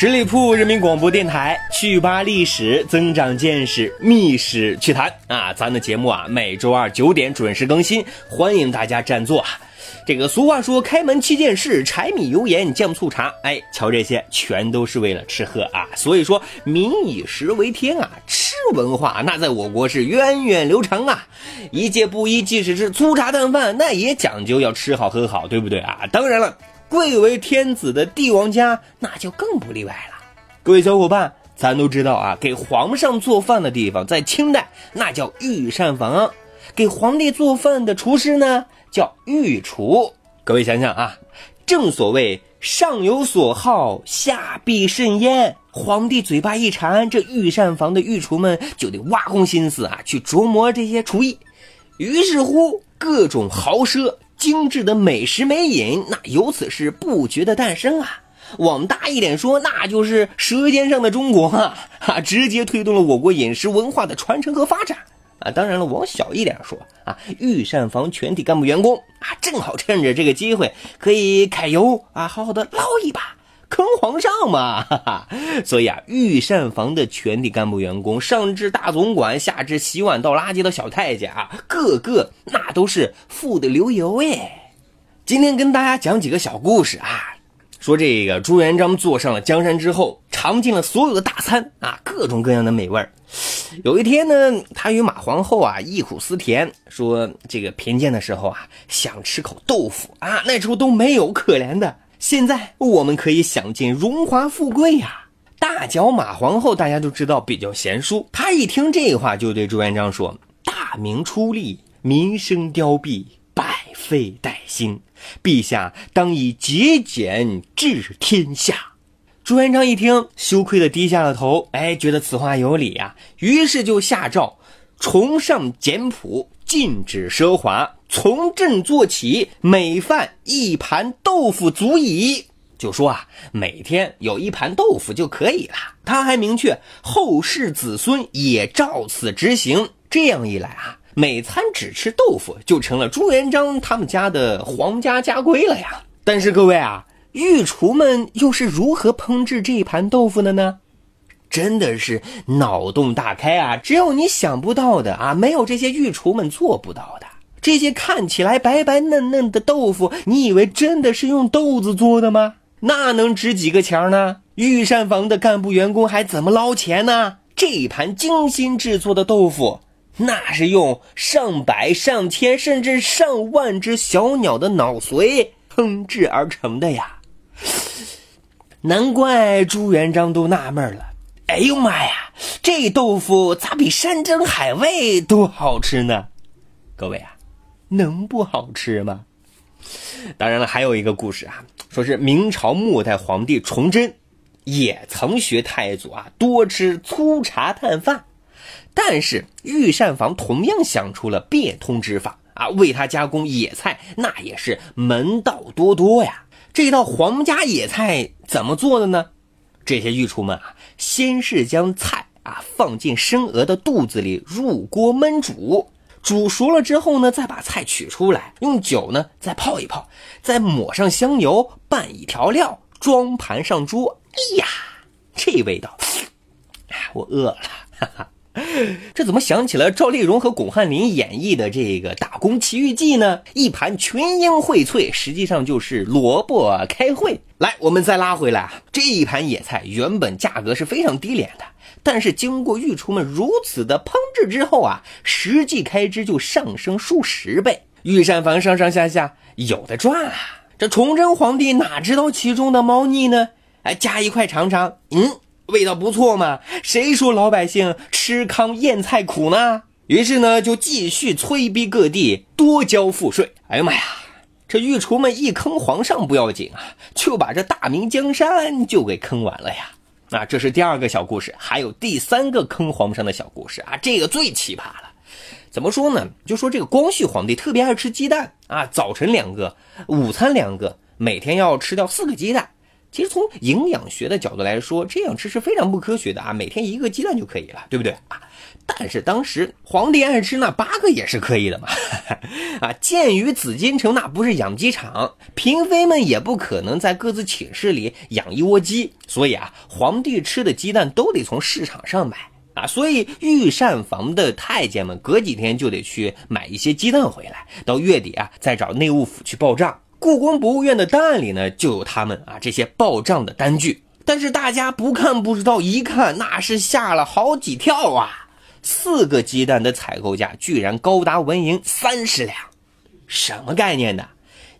十里铺人民广播电台，趣吧历史，增长见识，密史趣谈啊！咱的节目啊，每周二九点准时更新，欢迎大家占座。这个俗话说，开门七件事，柴米油盐酱醋茶。哎，瞧这些，全都是为了吃喝啊！所以说，民以食为天啊，吃文化那在我国是源远流长啊。一介布衣，即使是粗茶淡饭，那也讲究要吃好喝好，对不对啊？当然了。贵为天子的帝王家，那就更不例外了。各位小伙伴，咱都知道啊，给皇上做饭的地方，在清代那叫御膳房，给皇帝做饭的厨师呢叫御厨。各位想想啊，正所谓上有所好，下必甚焉。皇帝嘴巴一馋，这御膳房的御厨们就得挖空心思啊，去琢磨这些厨艺。于是乎，各种豪奢。精致的美食美饮，那由此是不绝的诞生啊！往大一点说，那就是《舌尖上的中国》啊，直接推动了我国饮食文化的传承和发展啊！当然了，往小一点说啊，御膳房全体干部员工啊，正好趁着这个机会可以揩油啊，好好的捞一把。坑皇上嘛，哈哈，所以啊，御膳房的全体干部员工，上至大总管，下至洗碗倒垃圾的小太监啊，个个那都是富得流油哎。今天跟大家讲几个小故事啊，说这个朱元璋坐上了江山之后，尝尽了所有的大餐啊，各种各样的美味有一天呢，他与马皇后啊忆苦思甜，说这个贫贱的时候啊，想吃口豆腐啊，那时候都没有，可怜的。现在我们可以享尽荣华富贵呀！大脚马皇后大家都知道比较贤淑，她一听这话就对朱元璋说：“大明初立，民生凋敝，百废待兴，陛下当以节俭治天下。”朱元璋一听，羞愧的低下了头，哎，觉得此话有理呀，于是就下诏崇尚简朴，禁止奢华。从朕做起，每饭一盘豆腐足矣。就说啊，每天有一盘豆腐就可以了。他还明确，后世子孙也照此执行。这样一来啊，每餐只吃豆腐，就成了朱元璋他们家的皇家家规了呀。但是各位啊，御厨们又是如何烹制这盘豆腐的呢？真的是脑洞大开啊！只有你想不到的啊，没有这些御厨们做不到的。这些看起来白白嫩嫩的豆腐，你以为真的是用豆子做的吗？那能值几个钱呢？御膳房的干部员工还怎么捞钱呢？这盘精心制作的豆腐，那是用上百、上千甚至上万只小鸟的脑髓烹制而成的呀！难怪朱元璋都纳闷了。哎呦妈呀，这豆腐咋比山珍海味都好吃呢？各位啊！能不好吃吗？当然了，还有一个故事啊，说是明朝末代皇帝崇祯也曾学太祖啊，多吃粗茶淡饭，但是御膳房同样想出了变通之法啊，为他加工野菜，那也是门道多多呀。这道皇家野菜怎么做的呢？这些御厨们啊，先是将菜啊放进生鹅的肚子里入锅焖煮。煮熟了之后呢，再把菜取出来，用酒呢再泡一泡，再抹上香油，拌以调料，装盘上桌。哎呀，这味道，我饿了，哈哈。这怎么想起了赵丽蓉和巩汉林演绎的这个《打工奇遇记》呢？一盘群英荟萃，实际上就是萝卜开会。来，我们再拉回来啊，这一盘野菜原本价格是非常低廉的。但是经过御厨们如此的烹制之后啊，实际开支就上升数十倍，御膳房上上下下有的赚啊！这崇祯皇帝哪知道其中的猫腻呢？哎，夹一块尝尝，嗯，味道不错嘛。谁说老百姓吃糠咽菜苦呢？于是呢，就继续催逼各地多交赋税。哎呀妈呀，这御厨们一坑皇上不要紧啊，就把这大明江山就给坑完了呀！那这是第二个小故事，还有第三个坑皇上的小故事啊，这个最奇葩了。怎么说呢？就说这个光绪皇帝特别爱吃鸡蛋啊，早晨两个，午餐两个，每天要吃掉四个鸡蛋。其实从营养学的角度来说，这样吃是非常不科学的啊！每天一个鸡蛋就可以了，对不对啊？但是当时皇帝爱吃那八个也是可以的嘛，啊！鉴于紫禁城那不是养鸡场，嫔妃们也不可能在各自寝室里养一窝鸡，所以啊，皇帝吃的鸡蛋都得从市场上买啊！所以御膳房的太监们隔几天就得去买一些鸡蛋回来，到月底啊再找内务府去报账。故宫博物院的档案里呢就有他们啊这些报账的单据，但是大家不看不知道，一看那是吓了好几跳啊！四个鸡蛋的采购价居然高达文银三十两，什么概念呢？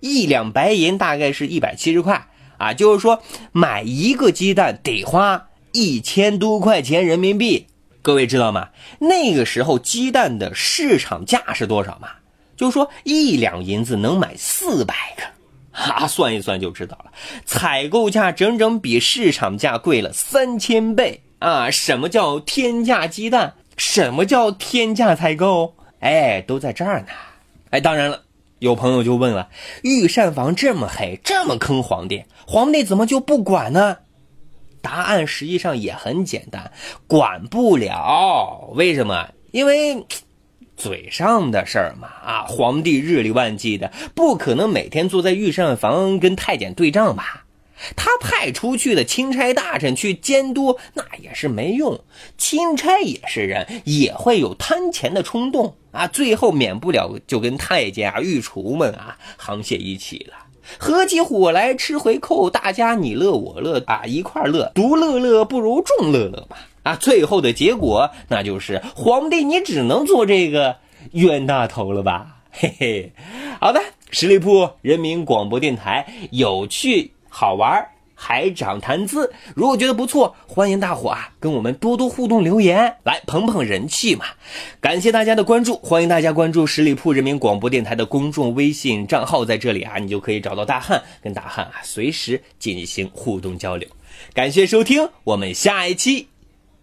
一两白银大概是一百七十块啊，就是说买一个鸡蛋得花一千多块钱人民币。各位知道吗？那个时候鸡蛋的市场价是多少吗？就说一两银子能买四百个，哈，算一算就知道了。采购价整整比市场价贵了三千倍啊！什么叫天价鸡蛋？什么叫天价采购？哎，都在这儿呢。哎，当然了，有朋友就问了：御膳房这么黑，这么坑皇帝，皇帝怎么就不管呢？答案实际上也很简单，管不了。为什么？因为嘴上的事儿嘛。啊，皇帝日理万机的，不可能每天坐在御膳房跟太监对账吧？他派出去的钦差大臣去监督，那也是没用。钦差也是人，也会有贪钱的冲动啊。最后免不了就跟太监啊、御厨们啊沆瀣一气了，合起伙来吃回扣，大家你乐我乐啊，一块乐。独乐乐不如众乐乐嘛啊。最后的结果那就是皇帝你只能做这个冤大头了吧？嘿嘿，好的，十里铺人民广播电台有趣。好玩还长谈资，如果觉得不错，欢迎大伙啊跟我们多多互动留言，来捧捧人气嘛！感谢大家的关注，欢迎大家关注十里铺人民广播电台的公众微信账号，在这里啊，你就可以找到大汉，跟大汉啊随时进行互动交流。感谢收听，我们下一期